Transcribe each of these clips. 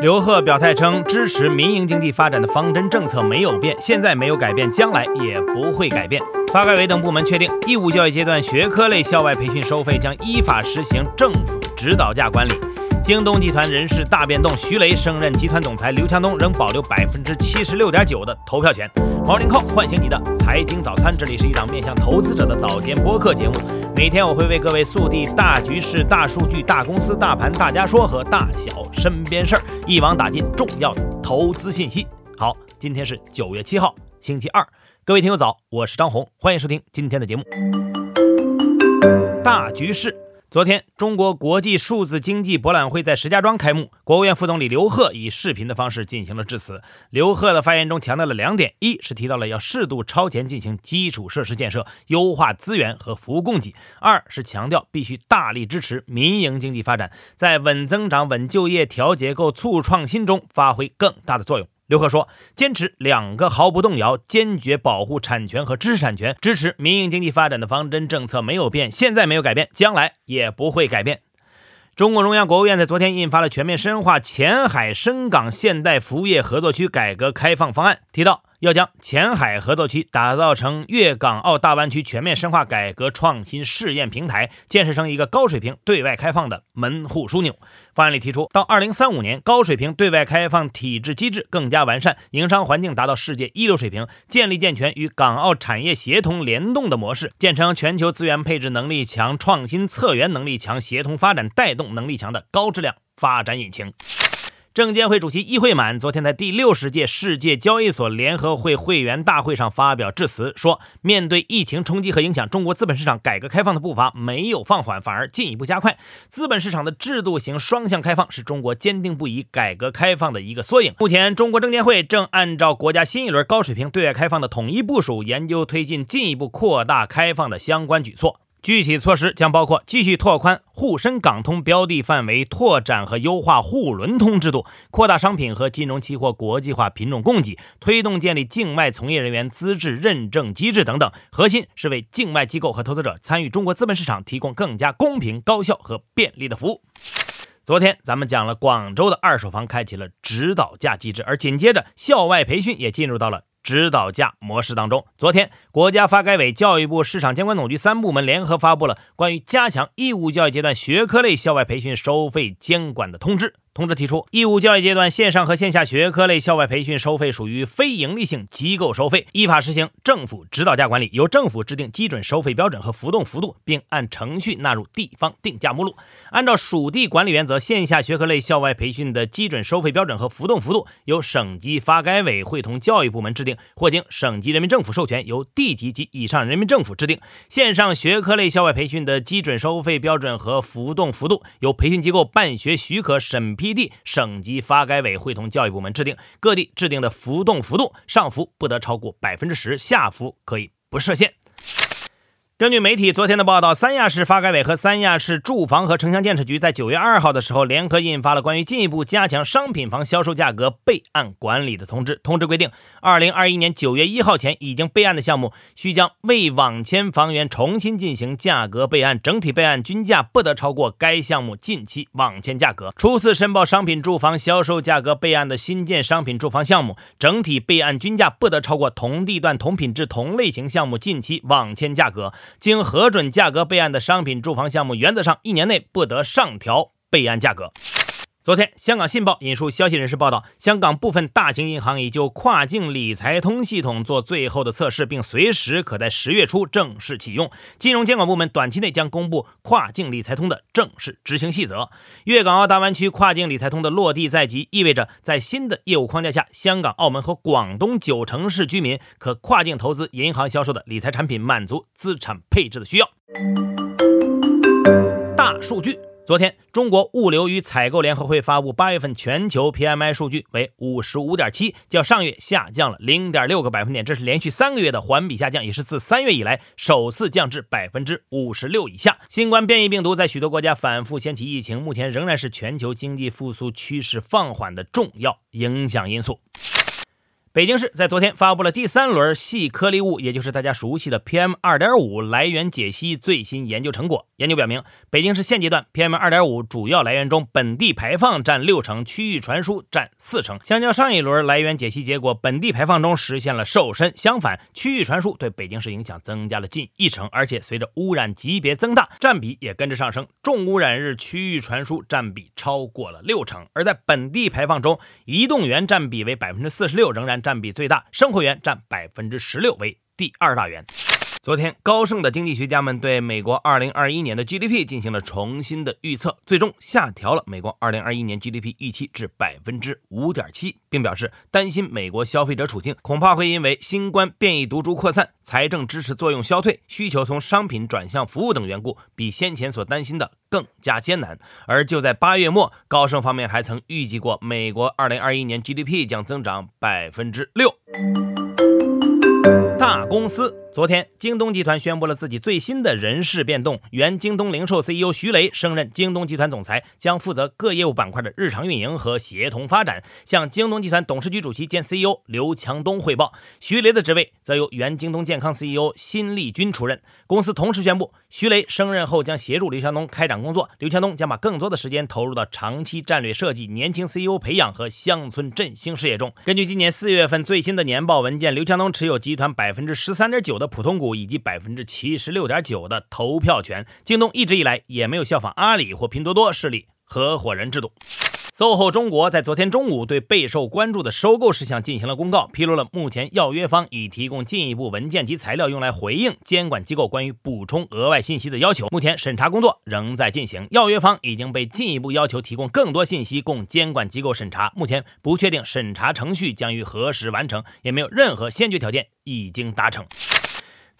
刘鹤表态称，支持民营经济发展的方针政策没有变，现在没有改变，将来也不会改变。发改委等部门确定，义务教育阶段学科类校外培训收费将依法实行政府指导价管理。京东集团人事大变动，徐雷升任集团总裁，刘强东仍保留百分之七十六点九的投票权。Morning Call 唤醒你的财经早餐，这里是一档面向投资者的早间播客节目。每天我会为各位速递大局势、大数据、大公司、大盘、大家说和大小身边事儿，一网打尽重要的投资信息。好，今天是九月七号，星期二，各位听友早，我是张红，欢迎收听今天的节目。大局势。昨天，中国国际数字经济博览会在石家庄开幕，国务院副总理刘鹤以视频的方式进行了致辞。刘鹤的发言中强调了两点：一是提到了要适度超前进行基础设施建设，优化资源和服务供给；二是强调必须大力支持民营经济发展，在稳增长、稳就业、调结构、促创新中发挥更大的作用。刘鹤说：“坚持两个毫不动摇，坚决保护产权和知识产权，支持民营经济发展的方针政策没有变，现在没有改变，将来也不会改变。”中共中央、国务院在昨天印发了《全面深化前海深港现代服务业合作区改革开放方案》，提到。要将前海合作区打造成粤港澳大湾区全面深化改革创新试验平台，建设成一个高水平对外开放的门户枢纽。方案里提出，到二零三五年，高水平对外开放体制机制更加完善，营商环境达到世界一流水平，建立健全与港澳产业协同联动的模式，建成全球资源配置能力强、创新策源能力强、协同发展带动能力强的高质量发展引擎。证监会主席易会满昨天在第六十届世界交易所联合会会员大会上发表致辞，说：“面对疫情冲击和影响，中国资本市场改革开放的步伐没有放缓，反而进一步加快。资本市场的制度型双向开放是中国坚定不移改革开放的一个缩影。目前，中国证监会正按照国家新一轮高水平对外开放的统一部署，研究推进进一步扩大开放的相关举措。”具体措施将包括继续拓宽沪深港通标的范围，拓展和优化沪伦通制度，扩大商品和金融期货国际化品种供给，推动建立境外从业人员资质认证机制等等。核心是为境外机构和投资者参与中国资本市场提供更加公平、高效和便利的服务。昨天咱们讲了广州的二手房开启了指导价机制，而紧接着校外培训也进入到了。指导价模式当中，昨天国家发改委、教育部、市场监管总局三部门联合发布了关于加强义务教育阶段学科类校外培训收费监管的通知。通知提出，义务教育阶段线上和线下学科类校外培训收费属于非营利性机构收费，依法实行政府指导价管理，由政府制定基准收费标准和浮动幅度，并按程序纳入地方定价目录。按照属地管理原则，线下学科类校外培训的基准收费标准和浮动幅度由省级发改委会同教育部门制定，或经省级人民政府授权，由地级及以上人民政府制定。线上学科类校外培训的基准收费标准和浮动幅度由培训机构办学许可审。批地省级发改委会同教育部门制定，各地制定的浮动幅度上浮不得超过百分之十，下浮可以不设限。根据媒体昨天的报道，三亚市发改委和三亚市住房和城乡建设局在九月二号的时候联合印发了关于进一步加强商品房销售价格备案管理的通知。通知规定，二零二一年九月一号前已经备案的项目，需将未网签房源重新进行价格备案，整体备案均价不得超过该项目近期网签价格。初次申报商品住房销售价格备案的新建商品住房项目，整体备案均价不得超过同地段同品质同类型项目近期网签价格。经核准价格备案的商品住房项目，原则上一年内不得上调备案价格。昨天，香港信报引述消息人士报道，香港部分大型银行已就跨境理财通系统做最后的测试，并随时可在十月初正式启用。金融监管部门短期内将公布跨境理财通的正式执行细则。粤港澳大湾区跨境理财通的落地在即，意味着在新的业务框架下，香港、澳门和广东九城市居民可跨境投资银行销售的理财产品，满足资产配置的需要。大数据。昨天，中国物流与采购联合会发布八月份全球 PMI 数据为五十五点七，较上月下降了零点六个百分点，这是连续三个月的环比下降，也是自三月以来首次降至百分之五十六以下。新冠变异病毒在许多国家反复掀起疫情，目前仍然是全球经济复苏趋势放缓的重要影响因素。北京市在昨天发布了第三轮细颗粒物，也就是大家熟悉的 PM 二点五来源解析最新研究成果。研究表明，北京市现阶段 PM 二点五主要来源中，本地排放占六成，区域传输占四成。相较上一轮来源解析结果，本地排放中实现了瘦身，相反，区域传输对北京市影响增加了近一成，而且随着污染级别增大，占比也跟着上升。重污染日区域传输占比超过了六成，而在本地排放中，移动源占比为百分之四十六，仍然。占比最大，生活源占百分之十六，为第二大源。昨天，高盛的经济学家们对美国二零二一年的 GDP 进行了重新的预测，最终下调了美国二零二一年 GDP 预期至百分之五点七，并表示担心美国消费者处境恐怕会因为新冠变异毒株扩散、财政支持作用消退、需求从商品转向服务等缘故，比先前所担心的更加艰难。而就在八月末，高盛方面还曾预计过美国二零二一年 GDP 将增长百分之六。大公司。昨天，京东集团宣布了自己最新的人事变动，原京东零售 CEO 徐雷升任京东集团总裁，将负责各业务板块的日常运营和协同发展，向京东集团董事局主席兼 CEO 刘强东汇报。徐雷的职位则由原京东健康 CEO 辛立军出任。公司同时宣布，徐雷升任后将协助刘强东开展工作，刘强东将把更多的时间投入到长期战略设计、年轻 CEO 培养和乡村振兴事业中。根据今年四月份最新的年报文件，刘强东持有集团百分百分之十三点九。的普通股以及百分之七十六点九的投票权，京东一直以来也没有效仿阿里或拼多多设立合伙人制度。SOHO 中国在昨天中午对备受关注的收购事项进行了公告，披露了目前要约方已提供进一步文件及材料，用来回应监管机构关于补充额外信息的要求。目前审查工作仍在进行，要约方已经被进一步要求提供更多信息供监管机构审查。目前不确定审查程序将于何时完成，也没有任何先决条件已经达成。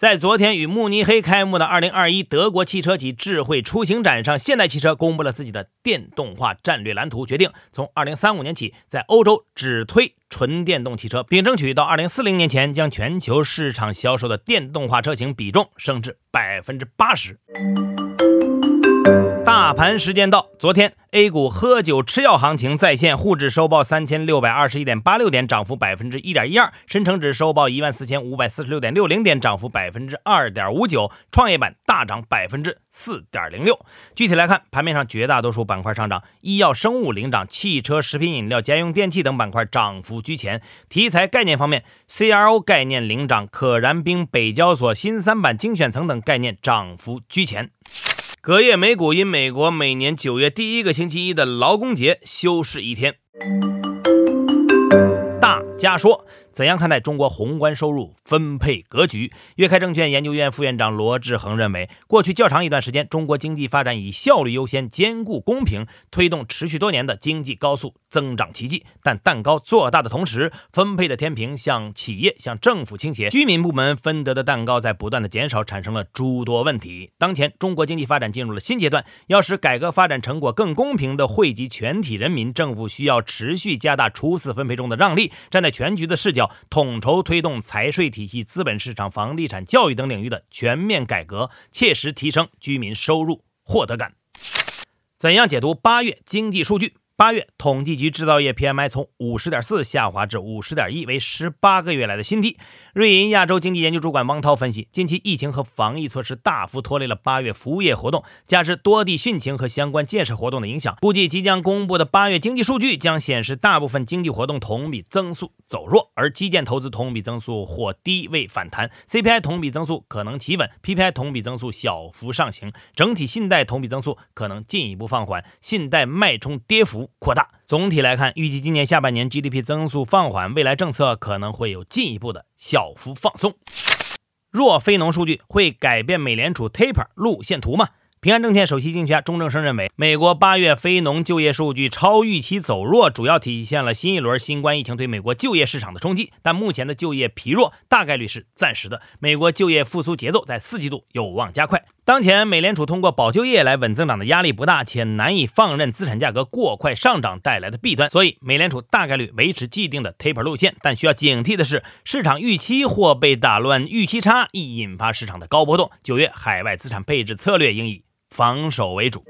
在昨天与慕尼黑开幕的2021德国汽车及智慧出行展上，现代汽车公布了自己的电动化战略蓝图，决定从2035年起在欧洲只推纯电动汽车，并争取到2040年前将全球市场销售的电动化车型比重升至百分之八十。大盘时间到，昨天 A 股喝酒吃药行情再现，沪指收报三千六百二十一点八六点，涨幅百分之一点一二；深成指收报一万四千五百四十六点六零点，涨幅百分之二点五九；创业板大涨百分之四点零六。具体来看，盘面上绝大多数板块上涨，医药生物领涨，汽车、食品饮料、家用电器等板块涨幅居前。题材概念方面，CRO 概念领涨，可燃冰、北交所、新三板精选层等概念涨幅居前。隔夜美股因美国每年九月第一个星期一的劳工节休市一天。大家说。怎样看待中国宏观收入分配格局？粤开证券研究院副院长罗志恒认为，过去较长一段时间，中国经济发展以效率优先、兼顾公平，推动持续多年的经济高速增长奇迹。但蛋糕做大的同时，分配的天平向企业、向政府倾斜，居民部门分得的蛋糕在不断的减少，产生了诸多问题。当前中国经济发展进入了新阶段，要使改革发展成果更公平地惠及全体人民，政府需要持续加大初次分配中的让利，站在全局的视角。要统筹推动财税体系、资本市场、房地产、教育等领域的全面改革，切实提升居民收入获得感。怎样解读八月经济数据？八月，统计局制造业 PMI 从五十点四下滑至五十点一，为十八个月来的新低。瑞银亚洲经济研究主管汪涛分析，近期疫情和防疫措施大幅拖累了八月服务业活动，加之多地汛情和相关建设活动的影响，估计即将公布的八月经济数据将显示大部分经济活动同比增速走弱，而基建投资同比增速或低位反弹，CPI 同比增速可能企稳，PPI 同比增速小幅上行，整体信贷同比增速可能进一步放缓，信贷脉冲跌幅。扩大。总体来看，预计今年下半年 GDP 增速放缓，未来政策可能会有进一步的小幅放松。若非农数据会改变美联储 taper 路线图吗？平安证券首席经济学家钟正生认为，美国八月非农就业数据超预期走弱，主要体现了新一轮新冠疫情对美国就业市场的冲击。但目前的就业疲弱大概率是暂时的，美国就业复苏节奏在四季度有望加快。当前美联储通过保就业来稳增长的压力不大，且难以放任资产价格过快上涨带来的弊端，所以美联储大概率维持既定的 taper 路线。但需要警惕的是，市场预期或被打乱，预期差易引发市场的高波动。九月海外资产配置策略应以。防守为主，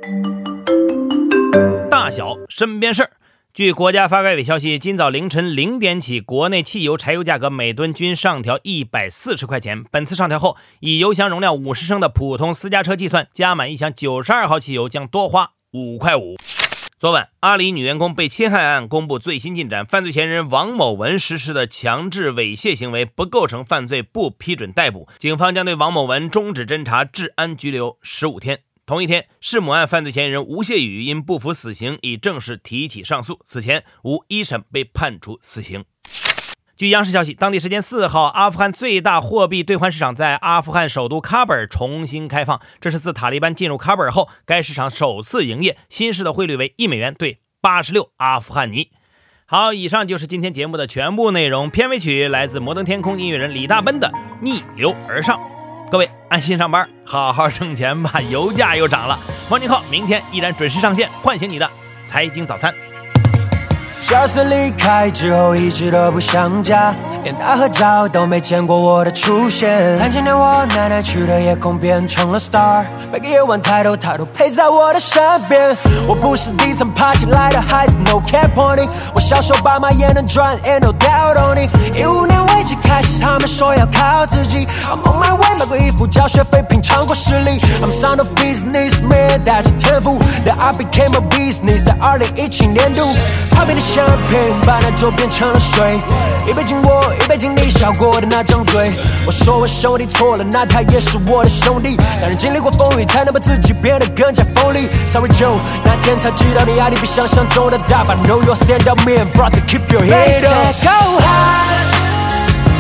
大小身边事儿。据国家发改委消息，今早凌晨零点起，国内汽油、柴油价格每吨均上调一百四十块钱。本次上调后，以油箱容量五十升的普通私家车计算，加满一箱九十二号汽油将多花五块五。昨晚，阿里女员工被侵害案公布最新进展，犯罪嫌疑人王某文实施的强制猥亵行为不构成犯罪，不批准逮捕。警方将对王某文终止侦查，治安拘留十五天。同一天，弑母案犯罪嫌疑人吴谢宇因不服死刑，已正式提起上诉。此前，吴一审被判处死刑。据央视消息，当地时间四号，阿富汗最大货币兑换市场在阿富汗首都喀布尔重新开放，这是自塔利班进入喀布尔后，该市场首次营业。新式的汇率为一美元兑八十六阿富汗尼。好，以上就是今天节目的全部内容。片尾曲来自摩登天空音乐人李大奔的《逆流而上》。各位安心上班，好好挣钱吧。油价又涨了。王宁浩明天依然准时上线，唤醒你的财经早餐。角色离开之后一直都不想家，连大合照都没见过我的出现。看见我奶奶去的夜空变成了 star，每个夜晚抬头，她都陪在我的身边。我不是地层爬起来的孩子，no cap on it。我小时候爸妈也能赚，and no doubt on it。一五年危机开始，他们说要靠自己。I'm on my way，买过衣服，交学费，品尝过实力。I'm son of businessman，带着天赋，that I became a business。在二零一七年度，旁边的。香槟把那酒变成了水，一杯敬我，一杯敬你笑过的那张嘴。我说我兄弟错了，那他也是我的兄弟。男人经历过风雨，才能把自己变得更加锋利。Sorry Joe，那天才知道你压力比想象中的大。But know your stand up me and brother, keep your head up.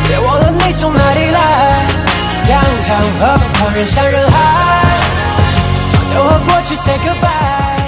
别忘了你从哪里来。仰躺和旁人山人海，就和过去 say goodbye。